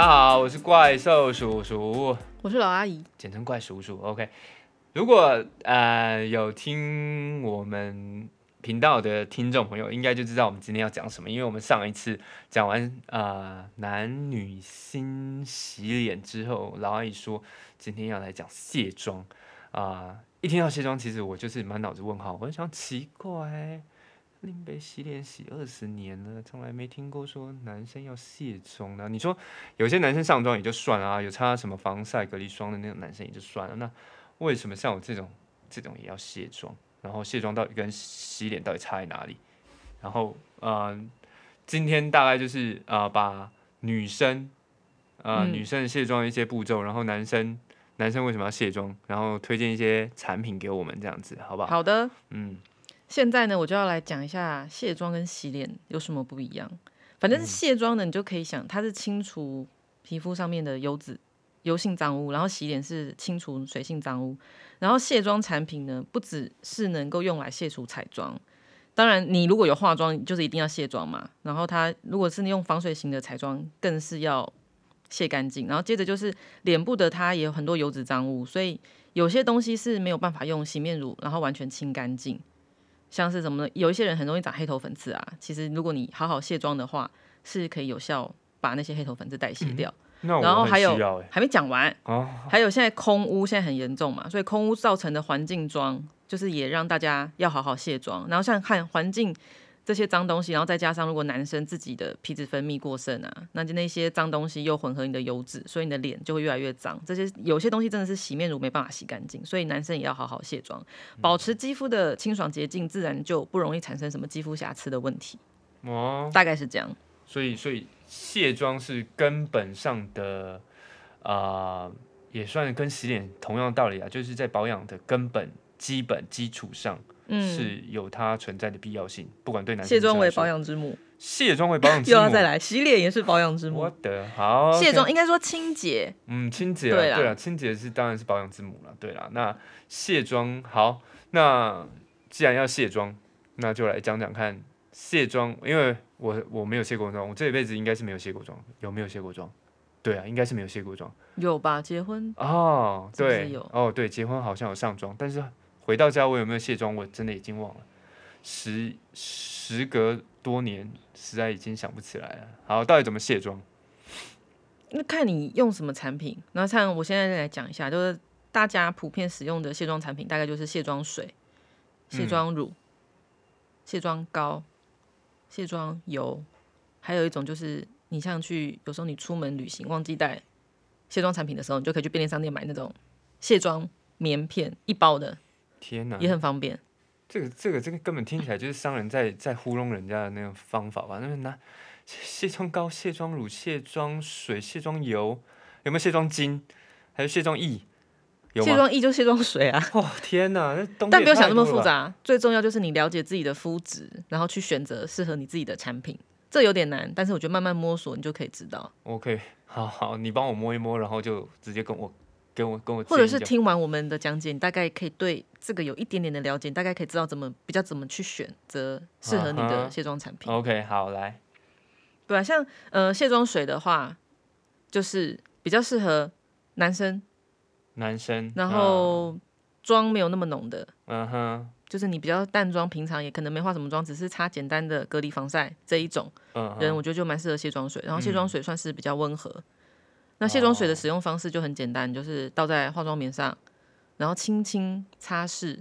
大家好，我是怪兽叔叔，我是老阿姨，简称怪叔叔。OK，如果呃有听我们频道的听众朋友，应该就知道我们今天要讲什么，因为我们上一次讲完呃男女新洗脸之后，老阿姨说今天要来讲卸妆啊、一听到卸妆，其实我就是满脑子问号，我就想奇怪。林北洗脸洗二十年了，从来没听过说男生要卸妆的。你说有些男生上妆也就算了啊，有擦什么防晒隔离霜的那种男生也就算了，那为什么像我这种这种也要卸妆？然后卸妆到底跟洗脸到底差在哪里？然后呃，今天大概就是呃把女生呃、嗯女生的卸妆的一些步骤，然后男生男生为什么要卸妆，然后推荐一些产品给我们这样子，好不好？好的，嗯，现在呢，我就要来讲一下卸妆跟洗脸有什么不一样。反正是卸妆呢，你就可以想，它是清除皮肤上面的油脂、油性脏污，然后洗脸是清除水性脏污。然后卸妆产品呢，不只是能够用来卸除彩妆，当然你如果有化妆，就是一定要卸妆嘛。然后它如果是用防水型的彩妆，更是要卸干净。然后接着就是脸部的，它也有很多油脂脏污，所以有些东西是没有办法用洗面乳然后完全清干净。像是什么呢？有一些人很容易长黑头粉刺啊，其实如果你好好卸妆的话，是可以有效把那些黑头粉刺代谢掉。那我很然后还有还没讲完，哦，还有现在空污现在很严重嘛，所以空污造成的环境妆，就是也让大家要好好卸妆。然后像看环境这些脏东西，然后再加上如果男生自己的皮脂分泌过剩啊，那就那些脏东西又混合你的油脂，所以你的脸就会越来越脏。这些有些东西真的是洗面乳没办法洗干净，所以男生也要好好卸妆，保持肌肤的清爽洁净，自然就不容易产生什么肌肤瑕疵的问题。哦，大概是这样。所以所以卸妆是根本上的，啊，也算跟洗脸同样的道理啊，就是在保养的根本基本基础上嗯，是有它存在的必要性，不管对男生卸妆为保养，之母，卸妆为保养之母，又要再来，洗脸也是保养之母。我。的好卸妆应该说清洁，嗯，清洁啊，对啊，清洁是当然是保养之母了，对啦。那卸妆好，那既然要卸妆，那就来讲讲看卸妆，因为我我没有卸过妆，我这一辈子应该是没有卸过妆，有没有卸过妆？对啊，应该是没有卸过妆。有吧？结婚哦，对，是是有？哦，对，结婚好像有上妆，但是回到家我有没有卸妆，我真的已经忘了，时时隔多年，实在已经想不起来了。好，到底怎么卸妆？那看你用什么产品。然后像我现在来讲一下，就是大家普遍使用的卸妆产品，大概就是卸妆水、卸妆乳、卸妆膏、卸妆油，还有一种就是你像去有时候你出门旅行忘记带卸妆产品的时候，你就可以去便利商店买那种卸妆棉片一包的，天哪，也很方便。这个这个这个根本听起来就是商人在在糊弄人家的那种方法吧？那边拿卸妆膏、卸妆乳、卸妆水、卸妆油，有没有卸妆巾？还有卸妆液？有卸？妆液就卸妆水啊，哦天哪，那东但不要想那么。复杂，最重要就是你了解自己的肤质，然后去选择适合你自己的产品。这有点难，但是我觉得慢慢摸索，你就可以知道。OK，好好，你帮我摸一摸，然后就直接跟我跟我跟我或者是听完我们的讲解，你大概可以对这个有一点点的了解，你大概可以知道怎么比较怎么去选择适合你啊的卸妆产品。OK，好来，对啊，像呃卸妆水的话，就是比较适合男生，男生，然后妆没有那么浓的，嗯哼，就是你比较淡妆，平常也可能没化什么妆，只是擦简单的隔离防晒这一种。嗯哼，人，我觉得就蛮适合卸妆水，然后卸嗯妆水算是比较温和。那卸妆水的哦使用方式就很简单，就是倒在化妆棉上，然后轻轻擦拭，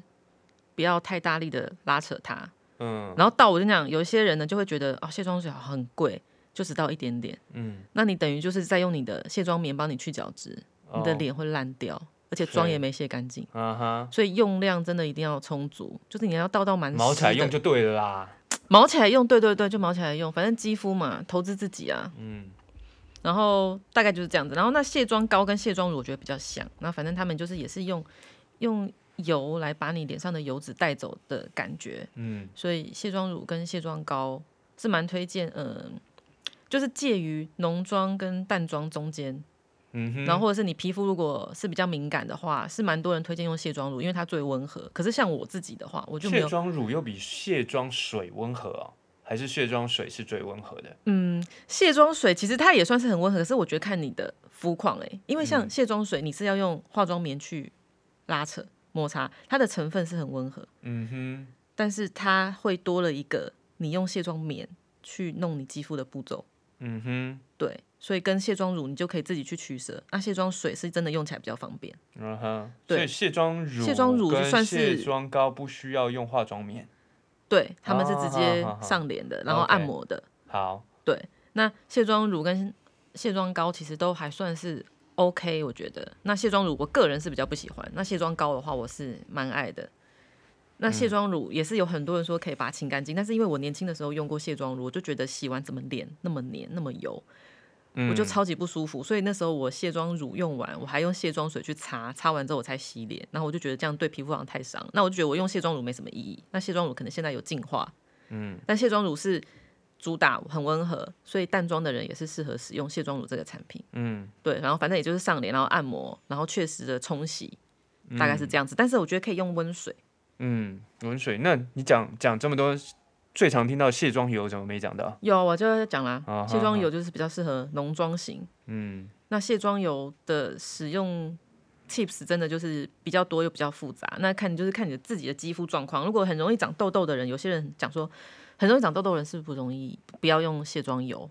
不要太大力的拉扯它。嗯然后倒，我就讲，有一些人呢就会觉得哦，卸妆水很贵，就只倒一点点。嗯，那你等于就是在用你的卸妆棉帮你去角质，你的哦，脸会烂掉，而且妆也没卸干净。嗯哼，所以用量真的一定要充足，就是你要倒到满毛起来用就对了啦，毛起来用，对对对，就毛起来用，反正肌肤嘛，投资自己啊。嗯然后大概就是这样子。然后那卸妆膏跟卸妆乳我觉得比较像，那反正他们就是也是用用油来把你脸上的油脂带走的感觉，嗯所以卸妆乳跟卸妆膏是蛮推荐，嗯、就是介于浓妆跟淡妆中间。嗯哼，然后或者是你皮肤如果是比较敏感的话，是蛮多人推荐用卸妆乳，因为它最温和。可是像我自己的话，我就没有卸妆乳又比卸妆水温和哦，还是卸妆水是最温和的？嗯，卸妆水其实它也算是很温和，可是我觉得看你的肤况哎，因为像卸妆水你是要用化妆棉去拉扯摩擦，它的成分是很温和，嗯哼，但是它会多了一个你用卸妆棉去弄你肌肤的步骤，嗯哼，对，所以跟卸妆乳你就可以自己去取舍。那卸妆水是真的用起来比较方便，嗯哼，对。卸妆乳、卸妆乳就算是卸妆膏不需要用化妆棉。对，他们是直接上脸的，然后按摩的。好，对，那卸妆乳跟卸妆膏其实都还算是 OK，我觉得。那卸妆乳我个人是比较不喜欢，那卸妆膏的话我是蛮爱的。那卸妆乳也是有很多人说可以把它清干净，但是因为我年轻的时候用过卸妆乳，我就觉得洗完怎么脸那么黏那么油，嗯我就超级不舒服。所以那时候我卸妆乳用完，我还用卸妆水去擦，擦完之后我才洗脸，然后我就觉得这样对皮肤好像太伤。那我就觉得我用卸妆乳没什么意义。那卸妆乳可能现在有进化，嗯，但卸妆乳是主打很温和，所以淡妆的人也是适合使用卸妆乳这个产品。嗯，对，然后反正也就是上脸，然后按摩，然后确实的冲洗，大概是嗯这样子。但是我觉得可以用温水。嗯，温水。那你讲讲这么多，最常听到卸妆油怎么没讲到？有，我就讲啦啊，卸妆油就是比较适合浓妆型。嗯那卸妆油的使用 tips 真的就是比较多又比较复杂，那看就是看你的自己的肌肤状况。如果很容易长痘痘的人，有些人讲说很容易长痘痘的人是不容易不要用卸妆油，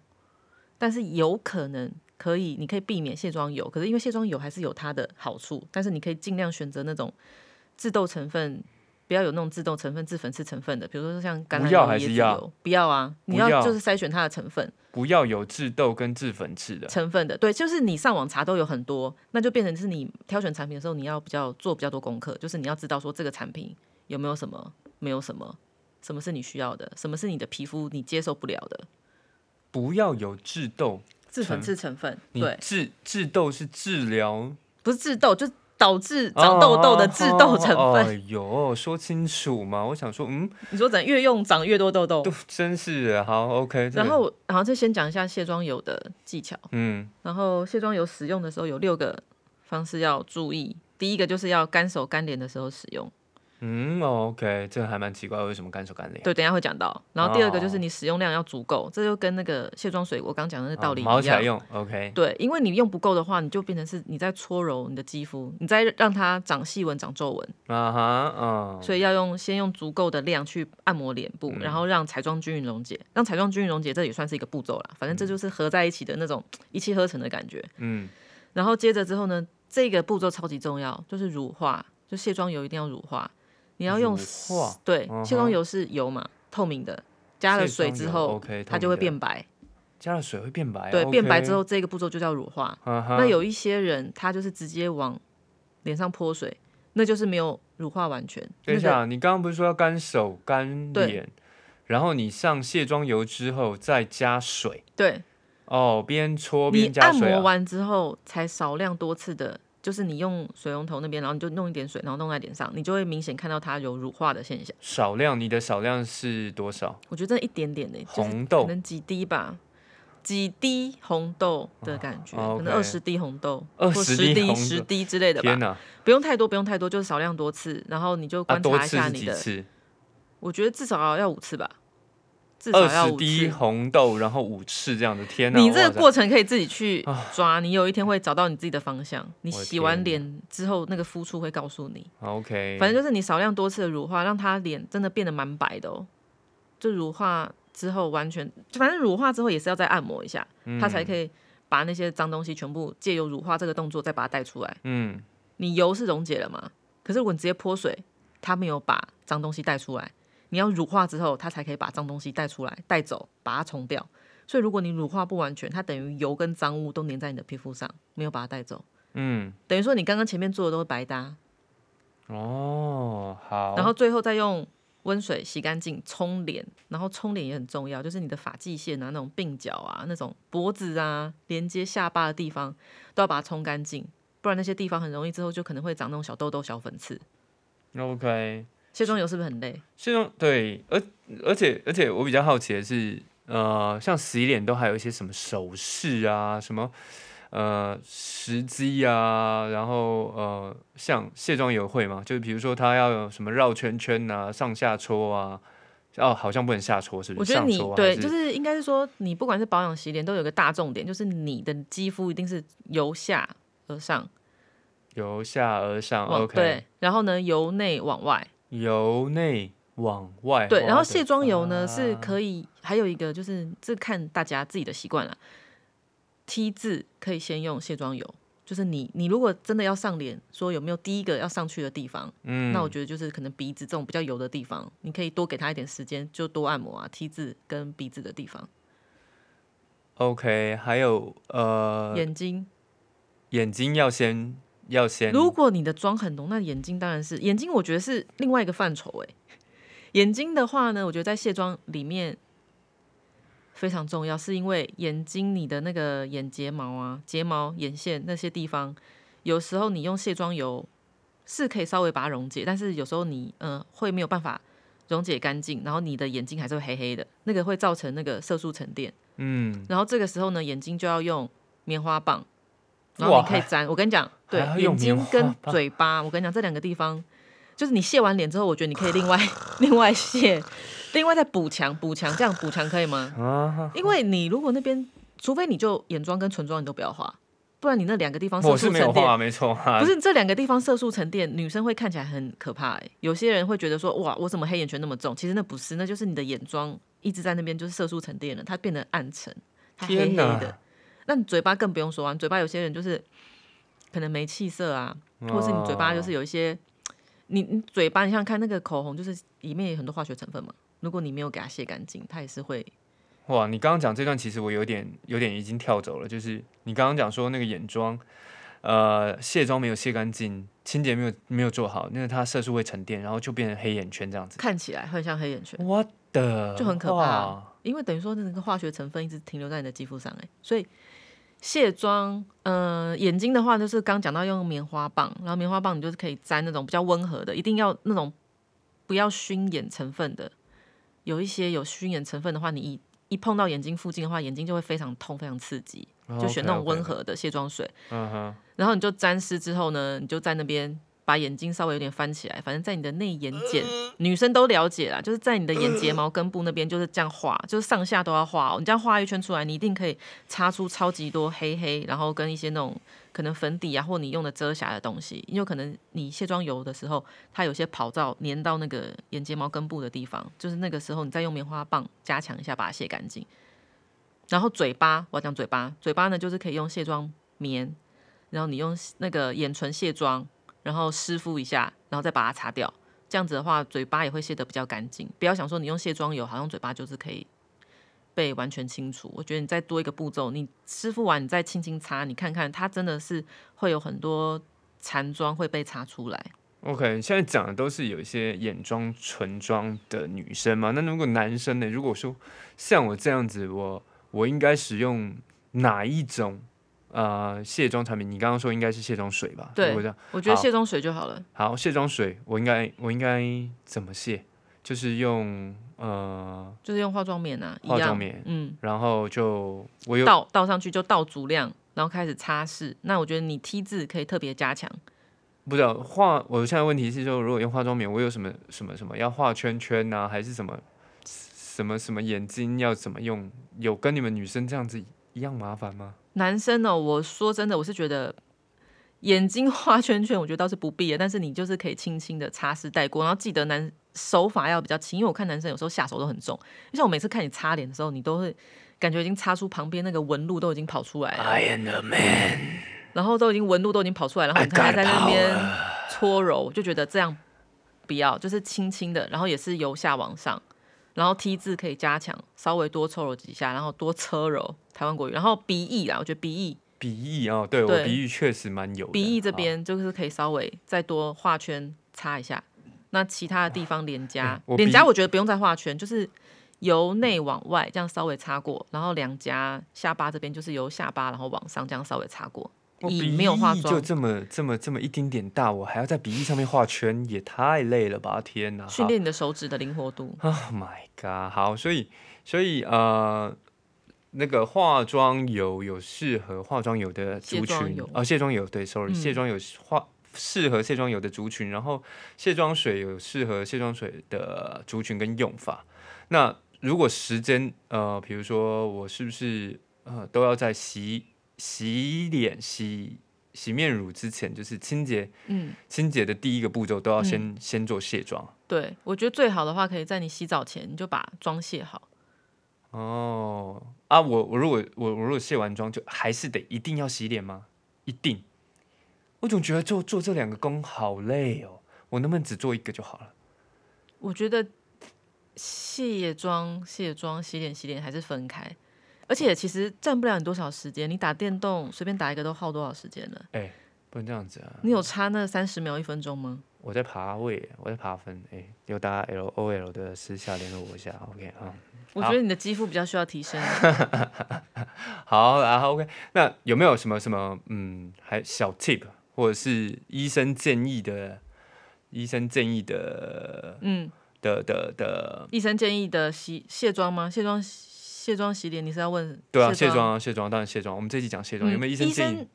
但是有可能可以，你可以避免卸妆油。可是因为卸妆油还是有它的好处，但是你可以尽量选择那种致痘成分。不要有那种致痘成分、致粉刺成分的，比如说像橄榄油、还是要椰子油，不要啊！你要要就是筛选它的成分。不要有致痘跟致粉刺的。成分的，对，就是你上网查都有很多，那就变成是你挑选产品的时候，你要比较做比较多功课，就是你要知道说这个产品有没有什么，没有什么，什么是你需要的，什么是你的皮肤你接受不了的，不要有致痘，致粉刺成分，你对，治治痘是治疗不是致痘，就导致长痘痘的致痘成分。哎呦，说清楚嘛！我想说，嗯，你说怎越用长越多痘痘都，真是的。好，OK。然后然后就先讲一下卸妆油的技巧。嗯然后卸妆油使用的时候有六个方式要注意，第一个就是要干手干脸的时候使用。嗯哦，OK，这个还蛮奇怪，为什么干手干脸？对，等一下会讲到。然后第二个就是哦你使用量要足够，这就跟那个卸妆水我刚讲的那个道理一样。起来用，OK。对，因为你用不够的话，你就变成是你在搓揉你的肌肤，你在让它长细纹、长皱纹，啊哈，嗯，所以要用先用足够的量去按摩脸部，然后让彩妆均匀溶解，让彩妆均匀溶解，这也算是一个步骤啦。反正这就是合在一起的那种一气呵成的感觉。嗯然后接着之后呢，这个步骤超级重要，就是乳化，就卸妆油一定要乳化，你要用对嗯，哼卸妆油是油嘛，透明的，加了水之后，，OK，它就会透明的变白。加了水会变白，对，变白之后，这个步骤就叫乳化。那有一些人他就是直接往脸上泼水，那就是没有乳化完全。等一那个下，你刚刚不是说要干手干对脸，然后你上卸妆油之后再加水对，哦，边搓边加水啊。摩完之后才少量多次的，就是你用水龙头那边，然后你就弄一点水，然后弄在脸上，你就会明显看到它有乳化的现象。少量，你的少量是多少？我觉得这一点点的、就是红豆可能几滴吧，几滴红豆的感觉，哦可能二十滴红豆，20或十滴十滴之类的吧，天！不用太多，不用太多，就是少量多次，然后你就啊，观察一下你的？我觉得至少要五次吧，至少二要滴。红豆，然后五次这样的，天哪！你这个过程可以自己去啊抓，你有一天会找到你自己的方向。你洗完天脸之后，那个肤触会告诉你。OK，反正就是你少量多次的乳化，让它脸真的变得蛮白的哦。就乳化之后完全，反正乳化之后也是要再按摩一下，它才可以把那些脏东西全部借由乳化这个动作再把它带出来。嗯你油是溶解了嘛？可是如果你直接泼水，它没有把脏东西带出来。你要乳化之后，它才可以把脏东西带出来、带走，把它冲掉。所以如果你乳化不完全，它等于油跟脏污都粘在你的皮肤上，没有把它带走，嗯，等于说你刚刚前面做的都是白搭。哦，好，然后最后再用温水洗干净，冲脸，然后冲脸也很重要，就是你的发际线啊、那种鬓角啊、那种脖子啊、连接下巴的地方，都要把它冲干净，不然那些地方很容易之后就可能会长那种小痘痘、小粉刺。OK，卸妆油是不是很累？卸妆对，而而且而且我比较好奇的是，呃，像洗脸都还有一些什么手势啊，什么呃时机啊，然后呃像卸妆油会吗？就是比如说它要有什么绕圈圈啊、上下搓啊，哦，好像不能下搓，是不是？我觉得你对，就是应该是说，你不管是保养洗脸，都有个大重点，就是你的肌肤一定是由下而上，由下而上，OK，对，然后呢由内往外，由内往外。对，然后卸妆油呢是可以，还有一个就是这看大家自己的习惯了。T 字可以先用卸妆油，就是你你如果真的要上脸，说有没有第一个要上去的地方，嗯，那我觉得就是可能鼻子这种比较油的地方，你可以多给他一点时间，就多按摩啊，T 字跟鼻子的地方，OK，还有呃，眼睛。眼睛要先要先，如果你的妆很浓，那眼睛当然是眼睛，我觉得是另外一个范畴哎。眼睛的话呢，我觉得在卸妆里面非常重要，是因为眼睛你的那个眼睫毛啊、睫毛、眼线那些地方，有时候你用卸妆油是可以稍微把它溶解，但是有时候你嗯、呃会没有办法溶解干净，然后你的眼睛还是会黑黑的，那个会造成那个色素沉淀。嗯，然后这个时候呢，眼睛就要用棉花棒，然后你可以粘。我跟你讲，对眼睛跟嘴巴，我跟你讲这两个地方，就是你卸完脸之后，我觉得你可以另外 另外卸，另外再补强补强，这样补强可以吗？啊，因为你如果那边，除非你就眼妆跟唇妆你都不要画，不然你那两个地方色素沉淀。没有画，没错啊，不是这两个地方色素沉淀，女生会看起来很可怕、欸。有些人会觉得说，哇，我怎么黑眼圈那么重？其实那不是，那就是你的眼妆一直在那边，就是色素沉淀了，它变得暗沉，它黑黑的。那你嘴巴更不用说啊，你嘴巴有些人就是可能没气色啊，或者是你嘴巴就是有一些，你你嘴巴你想想看那个口红，就是里面有很多化学成分嘛。如果你没有给它卸干净，它也是会哇，你刚刚讲这段，其实我有点有点已经跳走了。就是你刚刚讲说那个眼妆，呃，卸妆没有卸干净，清洁没有没有做好，那个它色素会沉淀，然后就变成黑眼圈这样子。看起来很像黑眼圈。我的就很可怕哇因为等于说那个化学成分一直停留在你的肌肤上，哎，所以卸妆，呃，眼睛的话就是刚讲到用棉花棒，然后棉花棒你就是可以沾那种比较温和的，一定要那种不要熏眼成分的，有一些有熏眼成分的话，你一一碰到眼睛附近的话，眼睛就会非常痛、非常刺激，就选那种温。和的卸妆水，嗯哼，然后你就沾湿之后呢，你就在那边把眼睛稍微有点翻起来，反正在你的内眼睑，女生都了解啦，就是在你的眼睫毛根部那边就是这样画，就是上下都要画哦。你这样画一圈出来，你一定可以擦出超级多黑黑，然后跟一些那种可能粉底啊，或你用的遮瑕的东西，因为可能你卸妆油的时候，它有些跑皂粘到那个眼睫毛根部的地方，就是那个时候你再用棉花棒加强一下，把它卸干净。然后嘴巴，我要讲嘴巴，嘴巴呢就是可以用卸妆棉，然后你用那个眼唇卸妆，然后湿敷一下，然后再把它擦掉。这样子的话，嘴巴也会卸得比较干净。不要想说你用卸妆油，好像嘴巴就是可以被完全清除。我觉得你再多一个步骤，你湿敷完你再轻轻擦，你看看它真的是会有很多残妆会被擦出来。OK，现在讲的都是有一些眼妆、唇妆的女生嘛。那如果男生呢？如果说像我这样子，我我应该使用哪一种呃卸妆产品？你刚刚说应该是卸妆水吧？对如果这样，我觉得卸妆水就好了。好，卸妆水我应该我应该怎么卸？就是用呃，就是用化妆棉啊，化妆棉嗯，然后就我有倒倒上去就倒足量，然后开始擦拭。那我觉得你 T 字可以特别加强。不知道画，我现在问题是说，如果用化妆棉，我有什么什么什么要画圈圈呐、还是什么什么什么眼睛要怎么用？有跟你们女生这样子一样麻烦吗？男生哦，我说真的，我是觉得眼睛画圈圈，我觉得倒是不必的，但是你就是可以轻轻的擦拭带过，然后记得男手法要比较轻，因为我看男生有时候下手都很重，就像我每次看你擦脸的时候，你都会感觉已经擦出旁边那个纹路都已经跑出来了，I am the man，然后都已经纹路都已经跑出来，然后你看他在那边搓揉，就觉得这样不要，就是轻轻的，然后也是由下往上。然后 T 字可以加强，稍微多搓揉几下，然后多搓揉台湾国语，然后鼻翼啦，我觉得鼻翼鼻翼哦，对我鼻翼确实蛮有的。鼻翼这好边就是可以稍微再多画圈擦一下，那其他的地方脸颊脸颊我觉得不用再画圈，就是由内往外这样稍微擦过，然后两颊、下巴这边就是由下巴然后往上这样稍微擦过，以我鼻没有化妆翼就这么这么这么一丁点大，我还要在鼻翼上面画圈，也太累了吧！天哪，好训练你的手指的灵活度。Oh my god！好，所以所以呃，那个化妆油有适合化妆油的族群哦，卸妆油对，sorry，、嗯卸妆油化适合卸妆油的族群，然后卸妆水有适合卸妆水的族群跟用法。那如果时间呃，比如说我是不是呃都要在洗洗脸、洗洗面乳之前，就是清洁嗯，清洁的第一个步骤都要嗯先、先做卸妆。对，我觉得最好的话，可以在你洗澡前你就把妆卸好。哦啊，我我如果我我如果卸完妆，就还是得一定要洗脸吗？一定？我总觉得做做这两个工好累哦，我能不能只做一个就好了？我觉得卸妆、卸妆、洗脸、洗脸还是分开，而且其实占不了你多少时间。你打电动随便打一个都耗多少时间了？哎、不能这样子啊！你有差那三十秒、一分钟吗？我在爬位，我在爬分，哎、有打 L O L 的私下联络我一下，OK 啊。我觉得你的肌肤比较需要提升。好，然后 OK，那有没有什么什么嗯，还小 tip 或者是医生建议的医生建议的嗯，的的的？医生建议的洗卸妆吗？卸妆、卸妆、洗脸，你是要问？对啊，卸妆啊，卸妆，当然卸妆。我们这集讲卸妆，有没有医生建议？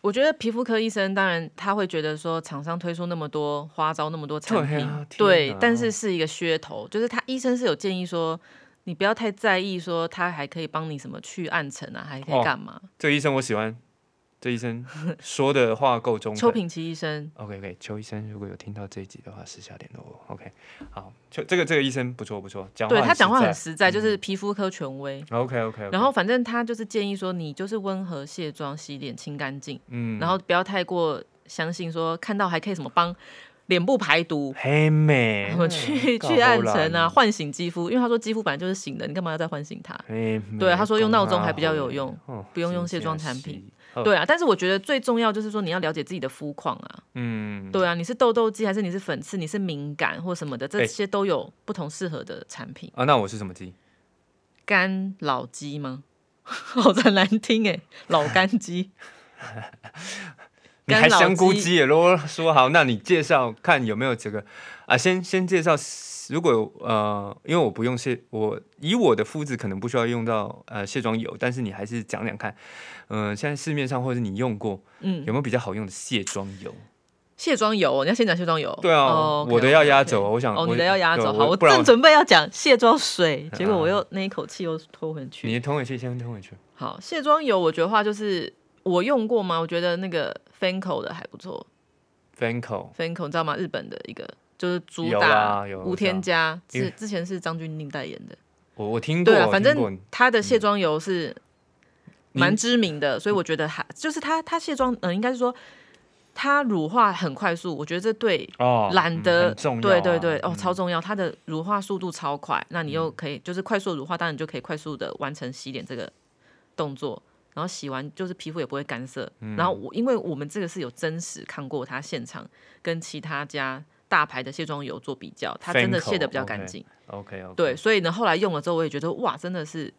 我觉得皮肤科医生当然他会觉得说，厂商推出那么多花招、那么多产品，对啊对，但是是一个噱头，就是他医生是有建议说，你不要太在意说他还可以帮你什么去暗沉啊，还可以哦干嘛？这个医生我喜欢，这医生说的话够中肯。邱品琪医生，OK OK，邱医生如果有听到这一集的话，私下联络我。OK，好，邱这个这个医生不错不错，讲对他讲话很实实在，就是皮肤科权威。在。OK OK，然后反正他就是建议说，你就是温和卸妆、洗脸、清干净，嗯，然后不要太过相信说看到还可以什么帮脸部排毒，黑美去去暗沉啊，，唤醒肌肤，因为他说肌肤本来就是醒的，你干嘛要再唤醒它？对他说用闹钟还比较有用不用用卸妆产品。哦对啊，但是我觉得最重要就是说你要了解自己的肤况啊，嗯，对啊，你是痘痘肌还是你是粉刺，你是敏感或什么的，这哎些都有不同适合的产品。啊，那我是什么肌？干老肌吗？好很难听哎，老干肌。你还干香菇鸡鸡也啰嗦好，那你介绍看有没有这个啊？先先介绍，如果呃，因为我不用卸，我以我的肤质可能不需要用到呃卸妆油，但是你还是讲讲看，嗯、现在市面上或者你用过嗯有，没有比较好用的卸妆油？卸妆油哦，你要先讲卸妆油。对啊哦我的要压轴 OK，OK 哦，我想哦你的要压对轴。好，我正准备要讲卸妆水，结果我啊又那一口气又拖回去。你吞回去，先吞回去。好，卸妆油我觉得话就是我用过吗？我觉得那个 Fanco 的还不错 Fanco，Fanco 你知道吗？日本的一个就是主打无添加，是之前是张钧甯代言的。我我听过，对啊，反正他的卸妆油是你蛮知名的，所以我觉得还就是他他卸妆，嗯、应该是说他乳化很快速，我觉得这对哦，嗯懒得、对对对，哦，嗯。超重要，它的乳化速度超快，那你又可以就是快速乳化，当然你就可以快速的完成洗脸这个动作，然后洗完就是皮肤也不会干涩。嗯。然后我因为我们这个是有真实看过他现场跟其他家大牌的卸妆油做比较，它真的卸的比较干净。OK OK，对，所以呢，后来用了之后，我也觉得哇，真的是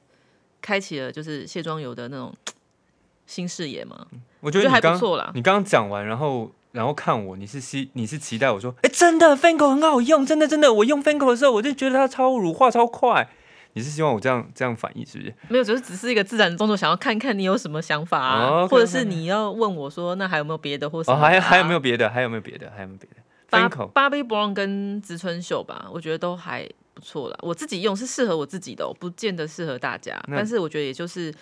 开启了就是卸妆油的那种新视野嘛，我觉得还不错啦。你刚刚讲完，然后然后看我，你是期你是期待我说，哎、真的 Fanco 很好用，真的真的，我用 Fanco 的时候，我就觉得它超乳化超快。你是希望我这样这样反应是不是？没有，就是只是一个自然的动作，想要看看你有什么想法啊，或者是你要问我说，那还有没有别的，或什哦，么的啊、还还有没有别的？还有没有别的？还有没有别的芭？Fanco 芭比 Brown 跟植村秀吧，我觉得都还不错啦。我自己用是适合我自己的、哦，不见得适合大家。但是我觉得也就是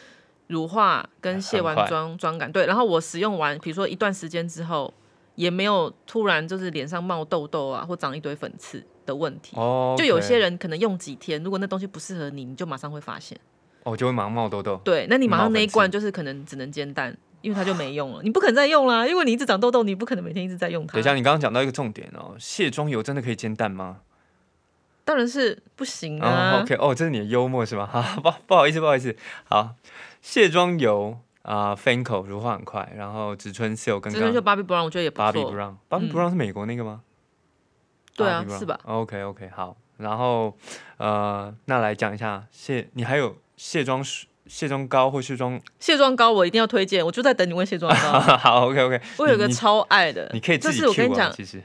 乳化跟卸完妆妆感对，然后我使用完，比如说一段时间之后，也没有突然就是脸上冒痘痘啊，或长一堆粉刺的问题。哦，就有些人可能用几天，如果那东西不适合你，你就马上会发现。哦就会马上冒痘痘。对，那你马上那一罐就是可能只能煎蛋，因为它就没用了，你不可能再用啦，因为你一直长痘痘，你不可能每天一直在用它等一。下，你刚刚讲到一个重点哦，卸妆油真的可以煎蛋吗？当然是不行哦啊。，OK，哦，这是你的幽默是吗？哈，不不好意思，不好意思。好，卸妆油啊、f a n c o 乳化很快，然后植村秀跟只能就刚 Bobbi Brown，我觉得也不 Bobbi 错。Brown，Bobbi 嗯 Brown 是美国那个吗？对啊是吧？OK OK，好，然后呃，那来讲一下卸，你还有卸妆水、卸妆膏或卸妆？卸妆膏我一定要推荐，我就在等你问卸妆膏。好，OK OK，我有个超爱的，你可以自己这是我跟 Q 啊，你讲，其实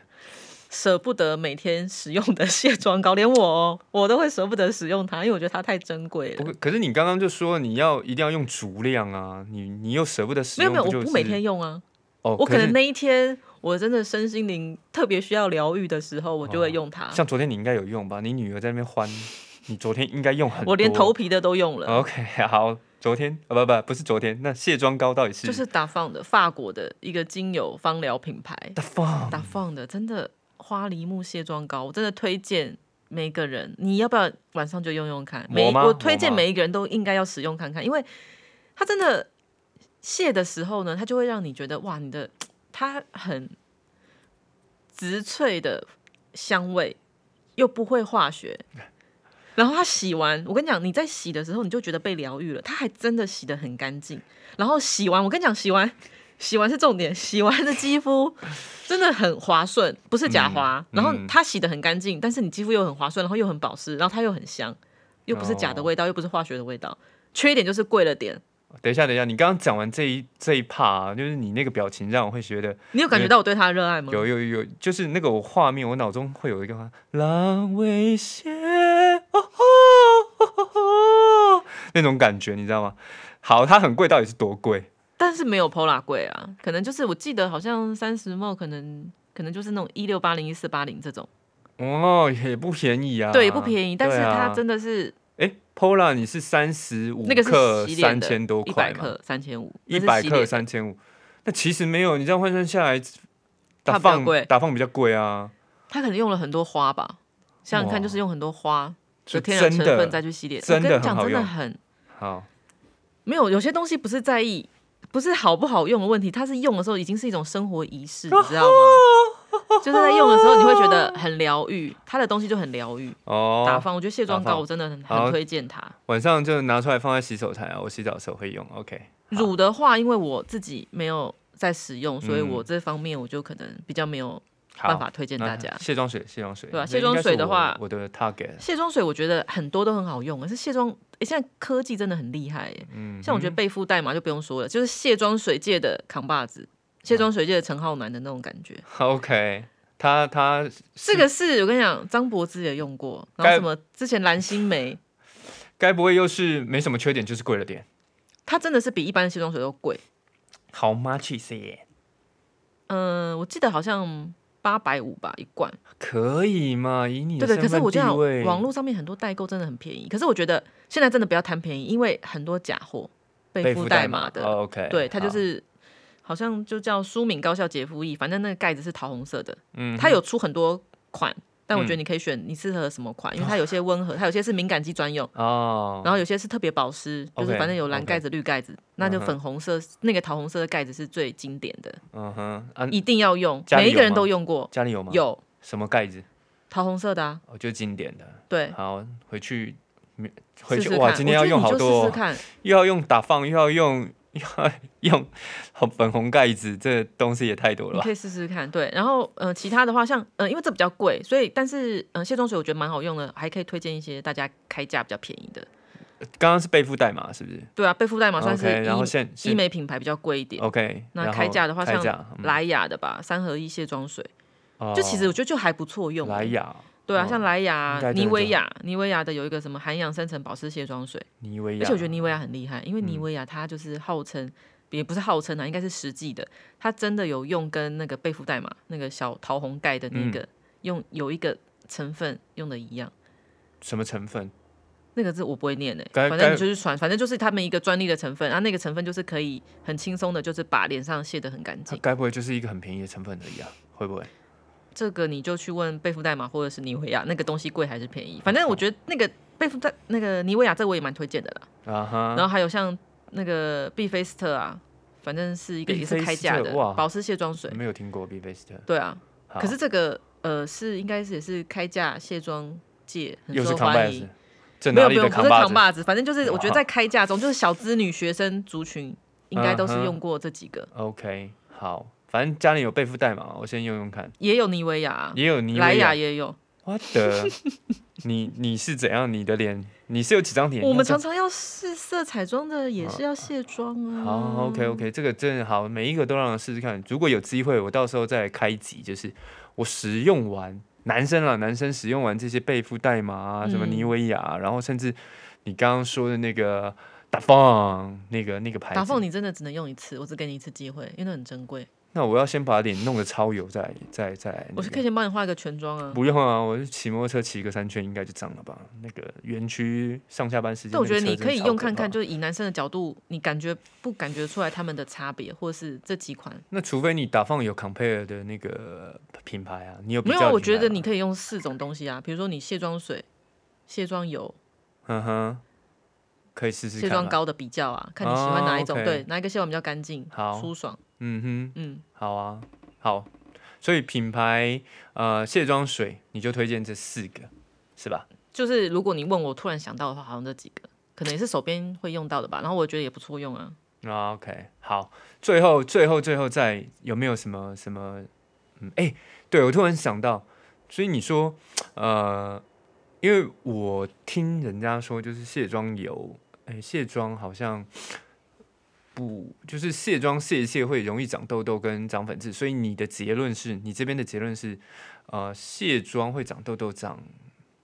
舍不得每天使用的卸妆膏，连我哦，我都会舍不得使用它，因为我觉得它太珍贵了。可是你刚刚就说你要一定要用足量啊，你你又舍不得使用，没有没有，就是我不每天用啊，哦，是我可能那一天我真的身心灵特别需要疗愈的时候，我就会用它。像昨天你应该有用吧？你女儿在那边欢你昨天应该用很多，我连头皮的都用了，OK 好，昨天啊不不不是昨天，那卸妆膏到底是？就是打放的法国的一个精油芳疗品牌，大放。打放的真的花梨木卸妆膏，我真的推荐每个人，你要不要晚上就用用看？每抹吗？我推荐每一个人都应该要使用看看，因为它真的卸的时候呢，它就会让你觉得哇，你的它很植萃的香味，又不会化学。然后它洗完，我跟你讲，你在洗的时候你就觉得被疗愈了，它还真的洗得很干净。然后洗完，我跟你讲，洗完洗完是重点，洗完的肌肤真的很滑顺，不是假滑。然后嗯它洗得很干净，但是你肌肤又很滑顺，然后又很保湿，然后它又很香，又不是假的味道，又不是化学的味道。缺点就是贵了点。等一下等一下，你刚刚讲完这一这一 part 啊，就是你那个表情让我会觉得你有感觉到我对它的热爱吗？有有有，就是那个我画面，我脑中会有一个话浪尾斜哦吼哦吼吼 那种感觉，你知道吗？好，它很贵，到底是多贵？但是没有 Pola 贵啊，可能就是我记得好像三十 ml 可能可能就是那种一六八零一四八零这种，哦，也不便宜啊。对，也不便宜，但是它真的是哎，Pola 你是三十五克三千多一块嘛？百克三千五，一百克三千五，那其实没有，你这样换算下来，打放打放比较贵啊。它可能用了很多花吧，想想看，就是用很多花是的天然成分再去洗脸，真的我跟你讲，很好用真的很好，没有，有些东西不是在意，不是好不好用的问题，它是用的时候已经是一种生活仪式，你知道吗？就是在用的时候，你会觉得很疗愈，它的东西就很疗愈。打哦，放，我觉得卸妆膏我真的很很推荐它。晚上就拿出来放在洗手台啊，我洗澡的时候会用。OK，乳的话，因为我自己没有在使用，所以嗯我这方面我就可能比较没有好办法推荐大家。卸妆水，卸妆水，对啊卸妆水的话我的 target，卸妆水我觉得很多都很好用，可是卸妆，诶现在科技真的很厉害耶。嗯，像我觉得背负代码就不用说了，就是卸妆水界的扛把子，卸妆水界的陈浩南的那种感觉。OK，他他这个是我跟你讲，张柏芝也用过，然该后什么之前蓝心湄，该不会又是没什么缺点，就是贵了点它真的是比一般的卸妆水都贵。？How much is it？嗯、我记得好像八百五吧一罐。可以嘛？以你的对对，可是我就想网络上面很多代购真的很便宜，可是我觉得现在真的不要贪便宜，因为很多假货被附代代码的，哦 OK，对，它就好。是好像就叫舒敏高效洁肤液，反正那个盖子是桃红色的，嗯它有出很多款，但我觉得嗯你可以选你适合什么款，因为它有些温和，它有些是敏感肌专用，哦，然后有些是特别保湿，就是反正有蓝盖子、绿盖子，那就粉红色那个桃红色的盖子是最经典的，嗯哼啊，一定要用，每一个人都用过，家里有吗？有什么盖子？桃红色的啊，哦，就经典的。对。好，回去回去哇，今天要用好多又要用打放，又要用 用红粉红盖子，这东西也太多了吧你可？以试试看。对，然后呃，其他的话像呃，因为这比较贵，所以但是呃，卸妆水我觉得蛮好用的，还可以推荐一些大家开价比较便宜的。刚刚是背负代码是不是对啊，贝肤代码算是然后现医美品牌比较贵一点。OK，那开价的话，像莱雅的吧，三合一卸妆水，哦就其实我觉得就还不错用。莱雅、对啊，哦像莱雅、妮维雅、妮维雅的有一个什么含氧深层保湿卸妆水，妮维雅，而且我觉得妮维雅很厉害，因为妮嗯维雅它就是号称。也不是号称啊，应该是实际的。它真的有用跟那个贝肤代码那个小桃红盖的那嗯个、用有一个成分用的一样。什么成分？那个字我不会念诶、该反正你就是传，反正就是他们一个专利的成分，然啊，那个成分就是可以很轻松的，就是把脸上卸得很干净。它该不会就是一个很便宜的成分而已啊？会不会？这个你就去问贝肤代码或者是妮维雅，那个东西贵还是便宜？反正我觉得那个贝肤代那个妮维雅这我也蛮推荐的啦。啊哈，然后还有像那个碧菲斯特啊，反正是一个也是开价的保湿卸妆水。没有听过 B Face 的，对啊，可是这个呃是应该是也是开价卸妆界很受欢迎扛把子。，这哪里没有不是扛把子？反正就是我觉得在开价中，就是小资女学生族群应该都是用过这几个，OK，好，反正家里有备付代码，我先用用看。也有妮维雅啊，也有妮莱维雅，雅也有。我的，你你是怎样？你的脸，你是有几张脸？我们常常要试色彩妆的，也是要卸妆啊。好，OK OK，这个真的好，每一个都让我试试看。如果有机会，我到时候再来开集，就是我使用完男生了，男生使用完这些背负代码啊，什么嗯妮维雅，然后甚至你刚刚说的那个达凤那个那个牌子，打凤你真的只能用一次，我只给你一次机会，因为那很珍贵。那我要先把脸弄得超油，再再再我是可以先帮你画一个全妆啊。不用啊，我是骑摩托车骑个三圈应该就脏了吧？那个园区上下班时间，但我觉得你可以用看看，就就是以男生的角度，你感觉不感觉出来他们的差别，或是这几款？那除非你打放有 compare 的那个品牌啊，你有没有啊，我觉得你可以用四种东西啊，比如说你卸妆水、卸妆油、嗯哼，可以试试卸。妆膏的比较啊，看你喜欢哪一种，对，哪一个卸完比较干净、好舒爽。嗯哼，嗯，好啊，好。所以品牌呃卸妆水你就推荐这四个是吧？就是如果你问我突然想到的话，好像这几个，可能也是手边会用到的吧。然后我觉得也不错用啊。啊，OK，好，最后最后最后再有没有什么什么？嗯，哎、对我突然想到，所以你说，呃，因为我听人家说，就是卸妆油，哎、卸妆好像不就是卸妆卸一卸会容易长痘痘跟长粉刺，所以你的结论是你这边的结论是，呃，卸妆会长痘痘、长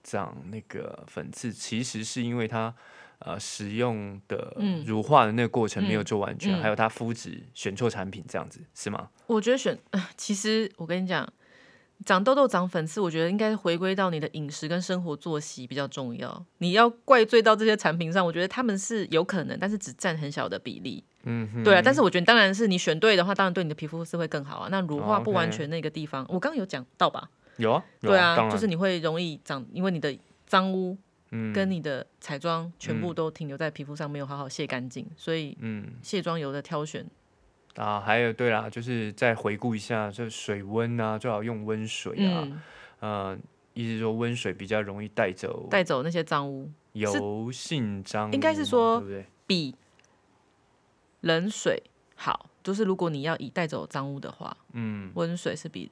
长那个粉刺，其实是因为它。呃，使用的嗯乳化的那个过程没有嗯做完全，嗯还有它肤质选错产品这样子是吗？我觉得选，呃其实我跟你讲，长痘痘、长粉刺，我觉得应该回归到你的饮食跟生活作息比较重要。你要怪罪到这些产品上，我觉得他们是有可能，但是只占很小的比例。嗯哼，对啊，但是我觉得当然是你选对的话，当然对你的皮肤是会更好啊。那乳化哦不完全那个地方，我刚刚有讲到吧？有啊，有对啊就是你会容易长，因为你的脏污嗯跟你的彩妆全部都停留在皮肤上，没有好好卸干净，所以嗯卸妆油的挑选，啊，还有对啦，就是再回顾一下，就水温啊，最好用温水啊，嗯，呃，意思说温水比较容易带走带走那些脏污，油性脏应该是说对不对？比冷水好。就是如果你要以带走脏污的话，嗯，温水是比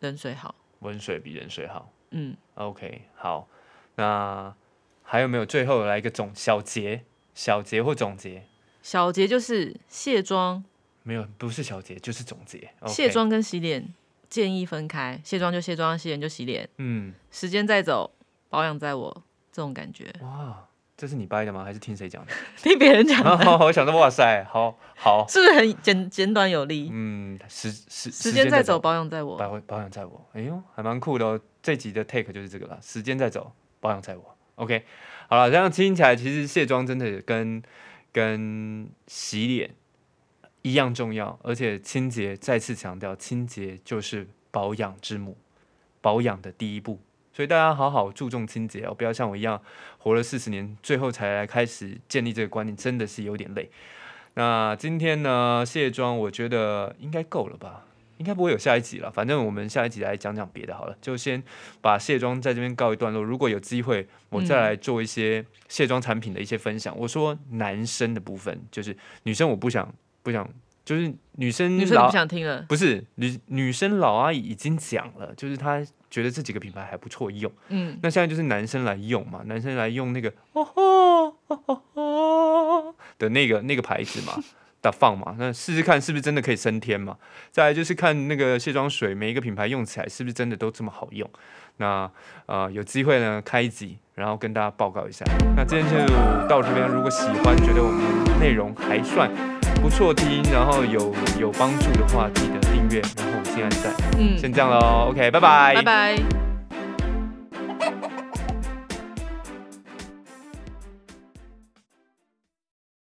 冷水好。温水比冷水好。嗯，OK，好，那还有没有最后来一个总小结？小结或总结？小结就是卸妆，没有，不是小结就是总结。卸，妆跟洗脸建议分开，卸妆就卸妆，洗脸就洗脸，嗯，时间再走，保养在我，这种感觉。哇，这是你掰的吗？还是听谁讲的？听别人讲的，我想说，哇塞，好好，是不是很简简短有力？嗯，时时时间在走，保养在我。保保养在我。哎呦，还蛮酷的哦。这集的 take 就是这个了，时间在走，保养在我。OK，好了，这样听起来，其实卸妆真的跟跟洗脸一样重要，而且清洁再次强调，清洁就是保养之母，保养的第一步。所以大家好好注重清洁哦，不要像我一样活了四十年，最后才来开始建立这个观念，真的是有点累。那今天呢，卸妆我觉得应该够了吧，应该不会有下一集了。反正我们下一集来讲讲别的好了，就先把卸妆在这边告一段落。如果有机会，我再来做一些卸妆产品的一些分享。我说男生的部分，就是女生我不想不想，就是女生老女生不想听了，不是女女生老阿姨已经讲了，就是她觉得这几个品牌还不错用。嗯，那现在就是男生来用嘛，男生来用那个哦吼哦吼哦的那个那个牌子嘛的放嘛，那试试看是不是真的可以升天嘛？再来就是看那个卸妆水，每一个品牌用起来是不是真的都这么好用？那呃有机会呢开一集，然后跟大家报告一下。那今天就到这边，如果喜欢，觉得我们内容还算不错听，然后有有帮助的话，记得订阅，然后我们先按赞。嗯，先这样喽，OK，拜拜，拜拜。